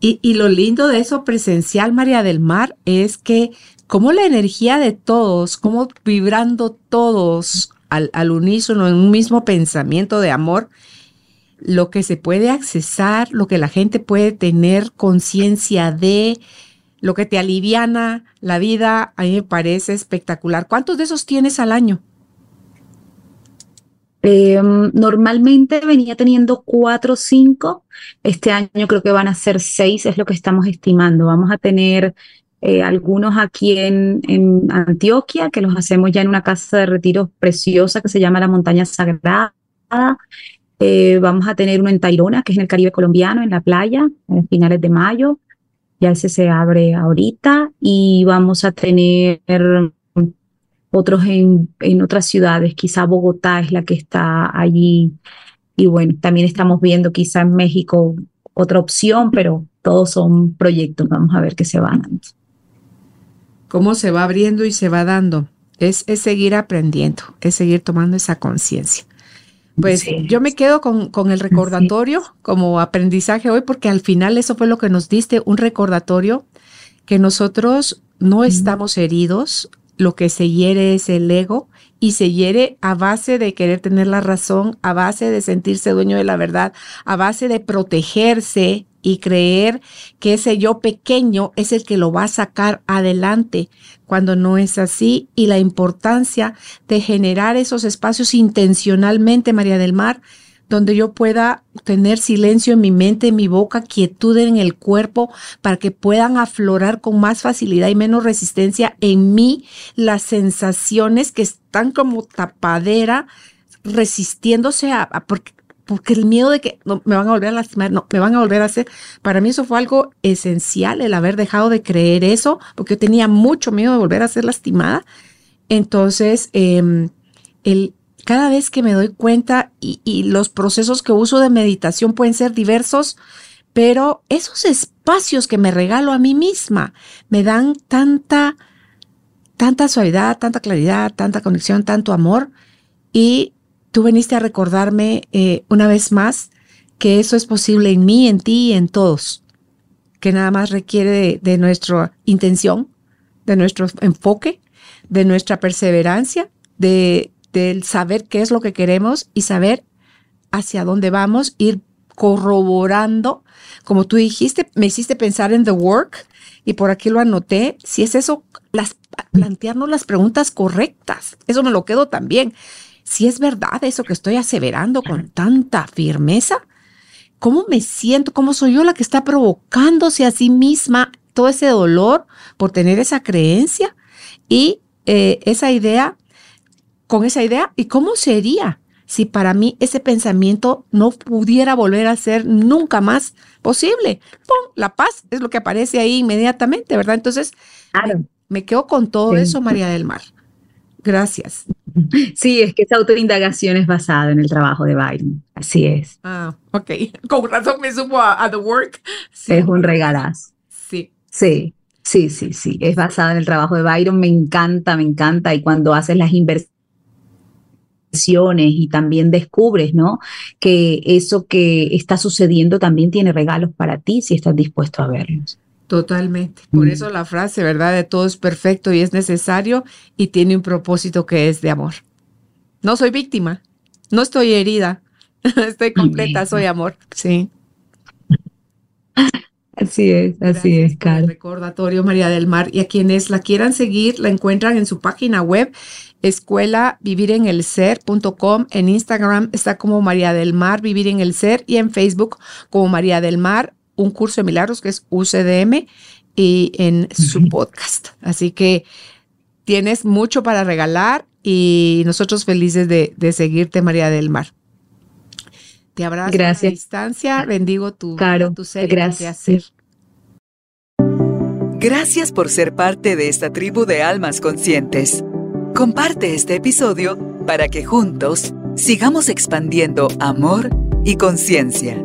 Y, lo lindo de eso presencial, María del Mar, es que como la energía de todos, como vibrando todos al, al unísono en un mismo pensamiento de amor, lo que se puede accesar, lo que la gente puede tener conciencia de, lo que te aliviana la vida, a mí me parece espectacular. ¿Cuántos de esos tienes al año? Em, normalmente venía teniendo cuatro o cinco. Este año creo que van a ser seis, es lo que estamos estimando. Vamos a tener eh, algunos aquí en, en, Antioquia, que los hacemos ya en una casa de retiro preciosa que se llama la Montaña Sagrada. Eh, vamos a tener uno en Tairona, que es en el Caribe colombiano, en la playa, a finales de mayo. Ya ese se abre ahorita. Y vamos a tener otros en, en otras ciudades, quizá Bogotá es la que está allí. Y bueno, también estamos viendo quizá en México otra opción, pero todos son proyectos, vamos a ver qué se van dando. ¿Cómo se va abriendo y se va dando? Es, es seguir aprendiendo, es seguir tomando esa conciencia. Pues yo me quedo con, con el recordatorio como aprendizaje hoy, porque al final eso fue lo que nos diste, un recordatorio que nosotros no estamos heridos, lo que se hiere es el ego y se hiere a base de querer tener la razón, a base de sentirse dueño de la verdad, a base de protegerse y creer que ese yo pequeño es el que lo va a sacar adelante cuando no es así. Y la importancia de generar esos espacios intencionalmente, María del Mar, donde yo pueda tener silencio en mi mente, en mi boca, quietud en el cuerpo, para que puedan aflorar con más facilidad y menos resistencia en mí las sensaciones que están como tapadera, resistiéndose a, porque, porque el miedo de que no, me van a volver a lastimar, no, me van a volver a hacer. Para mí eso fue algo esencial, el haber dejado de creer eso, porque yo tenía mucho miedo de volver a ser lastimada. Entonces, em, el, cada vez que me doy cuenta y, los procesos que uso de meditación pueden ser diversos, pero esos espacios que me regalo a mí misma me dan tanta, tanta suavidad, tanta claridad, tanta conexión, tanto amor. Y tú veniste a recordarme eh, una vez más que eso es posible en mí, en ti y en todos, que nada más requiere de nuestra intención, de nuestro enfoque, de nuestra perseverancia, de del saber qué es lo que queremos y saber hacia dónde vamos, ir corroborando, como tú dijiste, me hiciste pensar en The Work y por aquí lo anoté, si es eso, las, plantearnos las preguntas correctas, eso me lo quedo también. Si es verdad eso que estoy aseverando con tanta firmeza, ¿cómo me siento? ¿Cómo soy yo la que está provocándose a sí misma todo ese dolor por tener esa creencia y eh, esa idea con esa idea y cómo sería si para mí ese pensamiento no pudiera volver a ser nunca más posible. ¡Pum! La paz es lo que aparece ahí inmediatamente, ¿verdad? Entonces, me, quedo con todo eso, María del Mar. Gracias. Sí, es que esa autoindagación es basada en el trabajo de Byron. Así es. Ah, ok. Con razón me supo a, The Work. Es un regalazo. Sí. Sí, sí, sí, sí. Es basada en el trabajo de Byron. Me encanta, me encanta. Y cuando haces las inversiones y también descubres, ¿no? Que eso que está sucediendo también tiene regalos para ti si estás dispuesto a verlos. Totalmente. Por mm. eso la frase, ¿verdad? De todo es perfecto y es necesario y tiene un propósito que es de amor. No soy víctima, no estoy herida, estoy completa, soy amor. Sí. Así es, así es, Carlos. Recordatorio María del Mar. Y a quienes la quieran seguir, la encuentran en su página web, escuela vivir en el ser.com. En Instagram está como María del Mar, vivir en el ser. Y en Facebook como María del Mar, un curso de milagros que es UCDM y en su podcast. Así que tienes mucho para regalar y nosotros felices de, seguirte, María del Mar. Te abrazo gracias. a distancia, bendigo tu, Caro, tu ser gracias. Gracias por ser parte de esta tribu de almas conscientes. Comparte este episodio para que juntos sigamos expandiendo amor y conciencia.